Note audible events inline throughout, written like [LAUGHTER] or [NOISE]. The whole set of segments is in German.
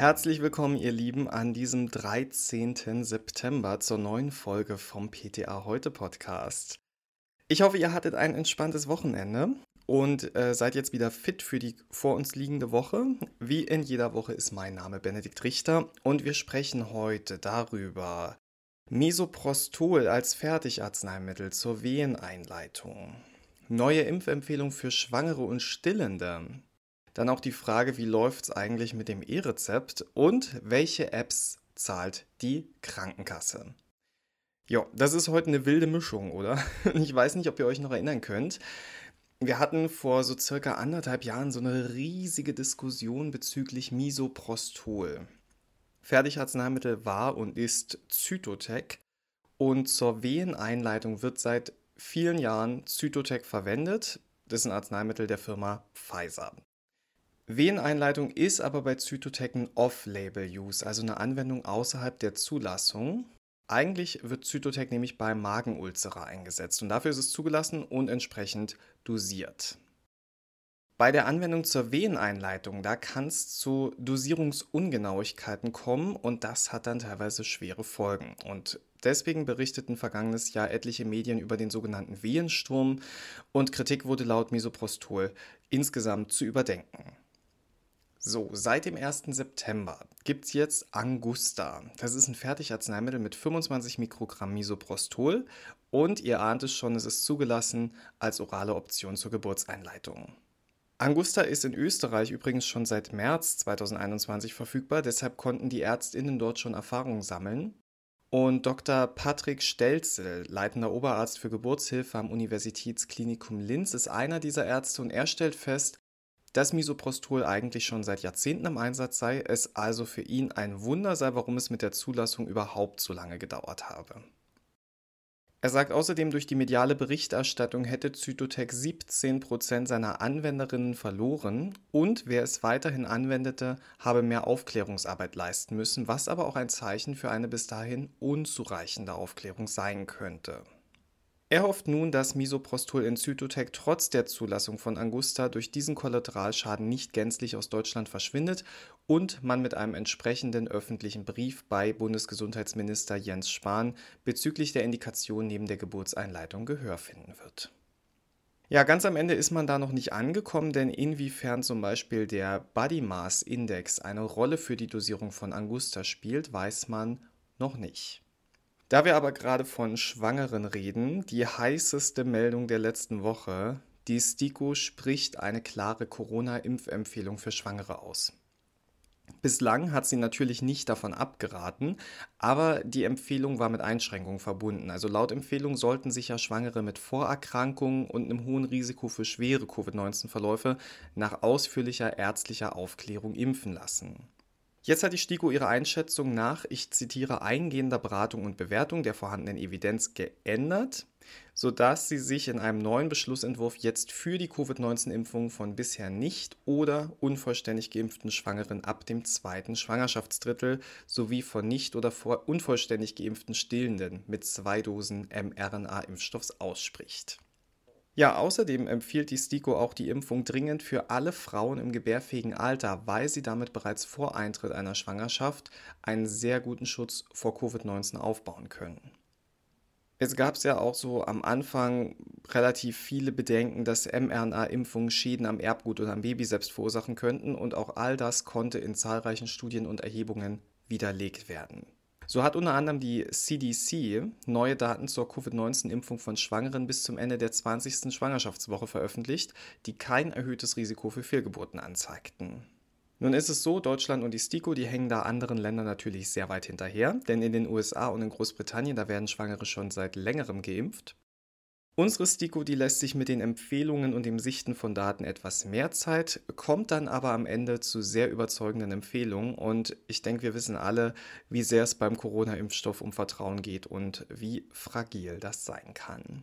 Herzlich willkommen, ihr Lieben, an diesem 13. September zur neuen Folge vom PTA Heute Podcast. Ich hoffe, ihr hattet ein entspanntes Wochenende und äh, seid jetzt wieder fit für die vor uns liegende Woche. Wie in jeder Woche ist mein Name Benedikt Richter und wir sprechen heute darüber Misoprostol als Fertigarzneimittel zur Weheneinleitung. Neue Impfempfehlung für Schwangere und Stillende. Dann auch die Frage, wie läuft es eigentlich mit dem E-Rezept und welche Apps zahlt die Krankenkasse? Ja, das ist heute eine wilde Mischung, oder? [LAUGHS] Ich weiß nicht, ob ihr euch noch erinnern könnt. Wir hatten vor so circa anderthalb Jahren so eine riesige Diskussion bezüglich Misoprostol. Fertigarzneimittel war und ist Zytotec und zur Weheneinleitung wird seit vielen Jahren Zytotec verwendet. Das ist ein Arzneimittel der Firma Pfizer. Weheneinleitung ist aber bei Zytotec ein Off-Label-Use, also eine Anwendung außerhalb der Zulassung. Eigentlich wird Zytotec nämlich bei Magenulzera eingesetzt und dafür ist es zugelassen und entsprechend dosiert. Bei der Anwendung zur Weheneinleitung, da kann es zu Dosierungsungenauigkeiten kommen und das hat dann teilweise schwere Folgen. Und deswegen berichteten vergangenes Jahr etliche Medien über den sogenannten Wehensturm und Kritik wurde laut Misoprostol insgesamt zu überdenken. So, seit dem 1. September gibt es jetzt Angusta. Das ist ein Fertigarzneimittel mit 25 Mikrogramm Misoprostol und ihr ahnt es schon, es ist zugelassen als orale Option zur Geburtseinleitung. Angusta ist in Österreich übrigens schon seit März 2021 verfügbar, deshalb konnten die Ärztinnen dort schon Erfahrungen sammeln. Und Dr. Patrick Stelzel, leitender Oberarzt für Geburtshilfe am Universitätsklinikum Linz, ist einer dieser Ärzte und er stellt fest, dass Misoprostol eigentlich schon seit Jahrzehnten im Einsatz sei, es also für ihn ein Wunder sei, warum es mit der Zulassung überhaupt so lange gedauert habe. Er sagt außerdem, durch die mediale Berichterstattung hätte Zytotec 17% seiner Anwenderinnen verloren und wer es weiterhin anwendete, habe mehr Aufklärungsarbeit leisten müssen, was aber auch ein Zeichen für eine bis dahin unzureichende Aufklärung sein könnte. Er hofft nun, dass Misoprostol in Zytotec trotz der Zulassung von Angusta durch diesen Kollateralschaden nicht gänzlich aus Deutschland verschwindet und man mit einem entsprechenden öffentlichen Brief bei Bundesgesundheitsminister Jens Spahn bezüglich der Indikation neben der Geburtseinleitung Gehör finden wird. Ja, ganz am Ende ist man da noch nicht angekommen, denn inwiefern zum Beispiel der Body Mass Index eine Rolle für die Dosierung von Angusta spielt, weiß man noch nicht. Da wir aber gerade von Schwangeren reden, die heißeste Meldung der letzten Woche, die STIKO spricht eine klare Corona-Impfempfehlung für Schwangere aus. Bislang hat sie natürlich nicht davon abgeraten, aber die Empfehlung war mit Einschränkungen verbunden. Also laut Empfehlung sollten sich ja Schwangere mit Vorerkrankungen und einem hohen Risiko für schwere Covid-19-Verläufe nach ausführlicher ärztlicher Aufklärung impfen lassen. Jetzt hat die STIKO ihre Einschätzung nach, ich zitiere, eingehender Beratung und Bewertung der vorhandenen Evidenz geändert, sodass sie sich in einem neuen Beschlussentwurf jetzt für die Covid-19-Impfung von bisher nicht oder unvollständig geimpften Schwangeren ab dem zweiten Schwangerschaftsdrittel sowie von nicht oder unvollständig geimpften Stillenden mit zwei Dosen mRNA-Impfstoffs ausspricht. Ja, außerdem empfiehlt die STIKO auch die Impfung dringend für alle Frauen im gebärfähigen Alter, weil sie damit bereits vor Eintritt einer Schwangerschaft einen sehr guten Schutz vor Covid-19 aufbauen können. Es gab ja auch so am Anfang relativ viele Bedenken, dass mRNA-Impfungen Schäden am Erbgut oder am Baby selbst verursachen könnten und auch all das konnte in zahlreichen Studien und Erhebungen widerlegt werden. So hat unter anderem die CDC neue Daten zur Covid-19-Impfung von Schwangeren bis zum Ende der 20. Schwangerschaftswoche veröffentlicht, die kein erhöhtes Risiko für Fehlgeburten anzeigten. Nun ist es so, Deutschland und die STIKO, die hängen da anderen Ländern natürlich sehr weit hinterher, denn in den USA und in Großbritannien, da werden Schwangere schon seit längerem geimpft. Unsere STIKO, die lässt sich mit den Empfehlungen und dem Sichten von Daten etwas mehr Zeit, kommt dann aber am Ende zu sehr überzeugenden Empfehlungen und ich denke, wir wissen alle, wie sehr es beim Corona-Impfstoff um Vertrauen geht und wie fragil das sein kann.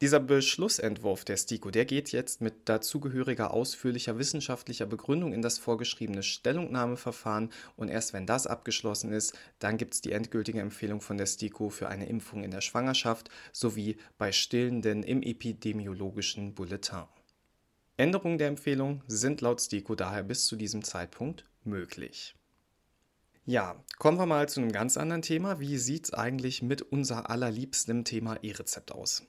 Dieser Beschlussentwurf der STIKO, der geht jetzt mit dazugehöriger ausführlicher wissenschaftlicher Begründung in das vorgeschriebene Stellungnahmeverfahren und erst wenn das abgeschlossen ist, dann gibt es die endgültige Empfehlung von der STIKO für eine Impfung in der Schwangerschaft sowie bei Stillenden im epidemiologischen Bulletin. Änderungen der Empfehlung sind laut STIKO daher bis zu diesem Zeitpunkt möglich. Ja, kommen wir mal zu einem ganz anderen Thema. Wie sieht es eigentlich mit unser allerliebstem Thema E-Rezept aus?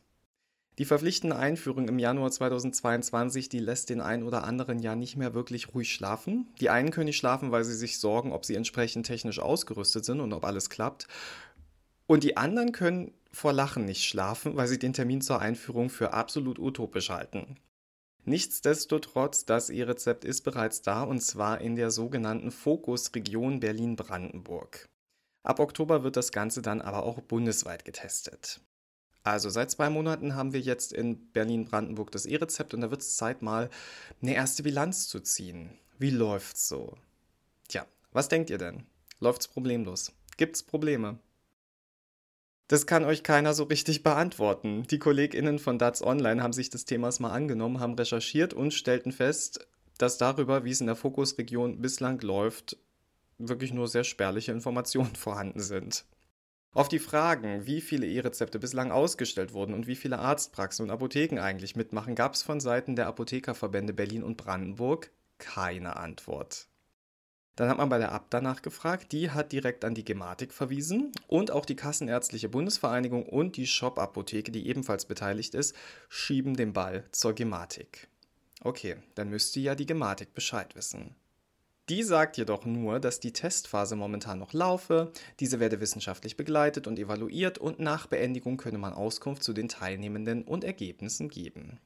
Die verpflichtende Einführung im Januar 2022, die lässt den einen oder anderen ja nicht mehr wirklich ruhig schlafen. Die einen können nicht schlafen, weil sie sich sorgen, ob sie entsprechend technisch ausgerüstet sind und ob alles klappt. Und die anderen können vor Lachen nicht schlafen, weil sie den Termin zur Einführung für absolut utopisch halten. Nichtsdestotrotz, das E-Rezept ist bereits da und zwar in der sogenannten Fokusregion Berlin-Brandenburg. Ab Oktober wird das Ganze dann aber auch bundesweit getestet. Also seit zwei Monaten haben wir jetzt in Berlin-Brandenburg das E-Rezept und da wird es Zeit mal eine erste Bilanz zu ziehen. Wie läuft's so? Tja, was denkt ihr denn? Läuft's problemlos? Gibt's Probleme? Das kann euch keiner so richtig beantworten. Die KollegInnen von DATS Online haben sich des Themas mal angenommen, haben recherchiert und stellten fest, dass darüber, wie es in der Fokusregion bislang läuft, wirklich nur sehr spärliche Informationen [LAUGHS] vorhanden sind. Auf die Fragen, wie viele E-Rezepte bislang ausgestellt wurden und wie viele Arztpraxen und Apotheken eigentlich mitmachen, gab es von Seiten der Apothekerverbände Berlin und Brandenburg keine Antwort. Dann hat man bei der Abt danach gefragt, die hat direkt an die Gematik verwiesen und auch die Kassenärztliche Bundesvereinigung und die Shop-Apotheke, die ebenfalls beteiligt ist, schieben den Ball zur Gematik. Okay, dann müsste ja die Gematik Bescheid wissen. Die sagt jedoch nur, dass die Testphase momentan noch laufe, diese werde wissenschaftlich begleitet und evaluiert und nach Beendigung könne man Auskunft zu den Teilnehmenden und Ergebnissen geben.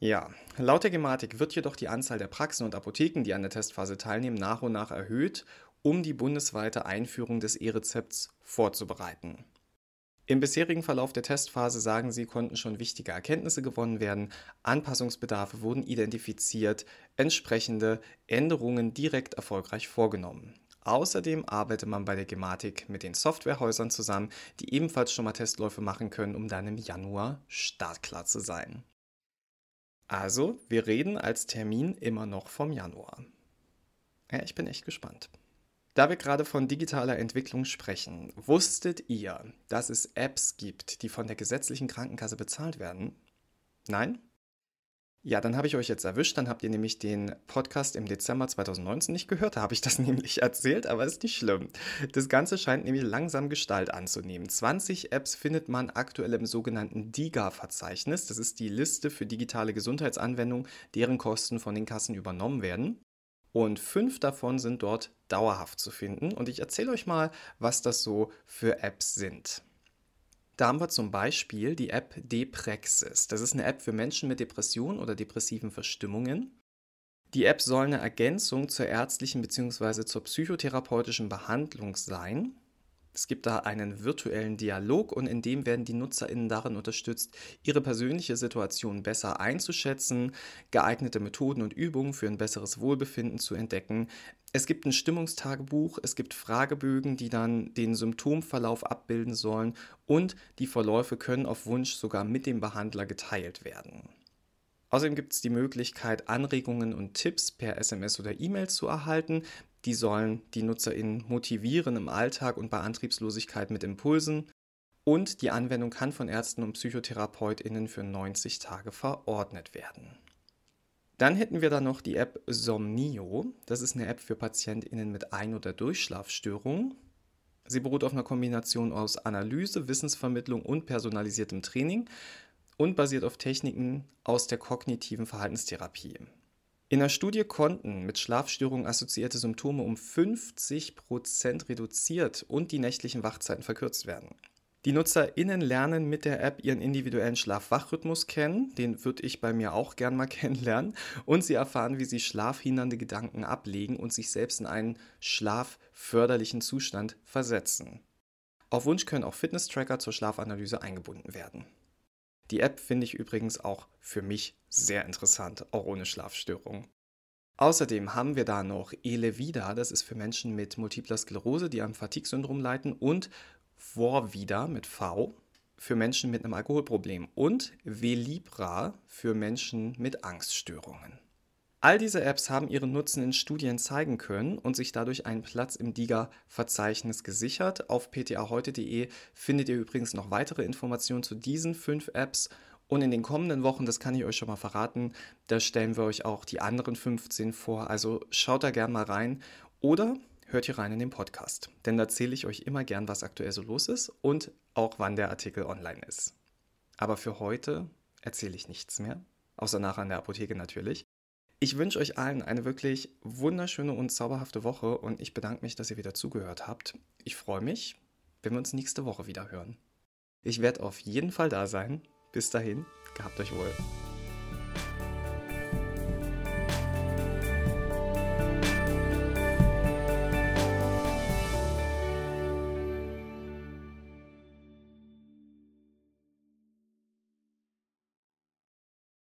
Ja, laut der Gematik wird jedoch die Anzahl der Praxen und Apotheken, die an der Testphase teilnehmen, nach und nach erhöht, um die bundesweite Einführung des E-Rezepts vorzubereiten. Im bisherigen Verlauf der Testphase sagen sie, konnten schon wichtige Erkenntnisse gewonnen werden, Anpassungsbedarfe wurden identifiziert, entsprechende Änderungen direkt erfolgreich vorgenommen. Außerdem arbeitet man bei der Gematik mit den Softwarehäusern zusammen, die ebenfalls schon mal Testläufe machen können, um dann im Januar startklar zu sein. Also, wir reden als Termin immer noch vom Januar. Ja, ich bin echt gespannt. Da wir gerade von digitaler Entwicklung sprechen, wusstet ihr, dass es Apps gibt, die von der gesetzlichen Krankenkasse bezahlt werden? Nein? Ja, dann habe ich euch jetzt erwischt. Dann habt ihr nämlich den Podcast im Dezember 2019 nicht gehört. Da habe ich das [LAUGHS] nämlich erzählt, aber ist nicht schlimm. Das Ganze scheint nämlich langsam Gestalt anzunehmen. 20 Apps findet man aktuell im sogenannten DIGA-Verzeichnis. Das ist die Liste für digitale Gesundheitsanwendungen, deren Kosten von den Kassen übernommen werden. Und fünf davon sind dort dauerhaft zu finden. Und ich erzähle euch mal, was das so für Apps sind. Da haben wir zum Beispiel die App Deprexis. Das ist eine App für Menschen mit Depressionen oder depressiven Verstimmungen. Die App soll eine Ergänzung zur ärztlichen bzw. zur psychotherapeutischen Behandlung sein. Es gibt da einen virtuellen Dialog und in dem werden die NutzerInnen darin unterstützt, ihre persönliche Situation besser einzuschätzen, geeignete Methoden und Übungen für ein besseres Wohlbefinden zu entdecken. Es gibt ein Stimmungstagebuch, es gibt Fragebögen, die dann den Symptomverlauf abbilden sollen und die Verläufe können auf Wunsch sogar mit dem Behandler geteilt werden. Außerdem gibt es die Möglichkeit, Anregungen und Tipps per SMS oder E-Mail zu erhalten. Die sollen die NutzerInnen motivieren im Alltag und bei Antriebslosigkeit mit Impulsen. Und die Anwendung kann von Ärzten und PsychotherapeutInnen für 90 Tage verordnet werden. Dann hätten wir da noch die App Somnio. Das ist eine App für PatientInnen mit Ein- oder Durchschlafstörungen. Sie beruht auf einer Kombination aus Analyse, Wissensvermittlung und personalisiertem Training und basiert auf Techniken aus der kognitiven Verhaltenstherapie. In der Studie konnten mit Schlafstörungen assoziierte Symptome um 50% reduziert und die nächtlichen Wachzeiten verkürzt werden. Die NutzerInnen lernen mit der App ihren individuellen Schlaf-Wach-Rhythmus kennen. Den würde ich bei mir auch gern mal [LAUGHS] kennenlernen. Und sie erfahren, wie sie schlafhindernde Gedanken ablegen und sich selbst in einen schlafförderlichen Zustand versetzen. Auf Wunsch können auch Fitness-Tracker zur Schlafanalyse eingebunden werden. Die App finde ich übrigens auch für mich sehr interessant, auch ohne Schlafstörungen. Außerdem haben wir da noch Elevida, das ist für Menschen mit multipler Sklerose, die am Fatigue-Syndrom leiden, und Vorvida mit V für Menschen mit einem Alkoholproblem und Velibra für Menschen mit Angststörungen. All diese Apps haben ihren Nutzen in Studien zeigen können und sich dadurch einen Platz im DIGA-Verzeichnis gesichert. Auf ptaheute.de findet ihr übrigens noch weitere Informationen zu diesen fünf Apps. Und in den kommenden Wochen, das kann ich euch schon mal verraten, da stellen wir euch auch die anderen 15 vor. Also schaut da gerne mal rein. Oder hört hier rein in den Podcast, denn da erzähle ich euch immer gern, was aktuell so los ist und auch wann der Artikel online ist. Aber für heute erzähle ich nichts mehr, außer nachher in der Apotheke natürlich. Ich wünsche euch allen eine wirklich wunderschöne und zauberhafte Woche und ich bedanke mich, dass ihr wieder zugehört habt. Ich freue mich, wenn wir uns nächste Woche wieder hören. Ich werde auf jeden Fall da sein. Bis dahin, gehabt euch wohl.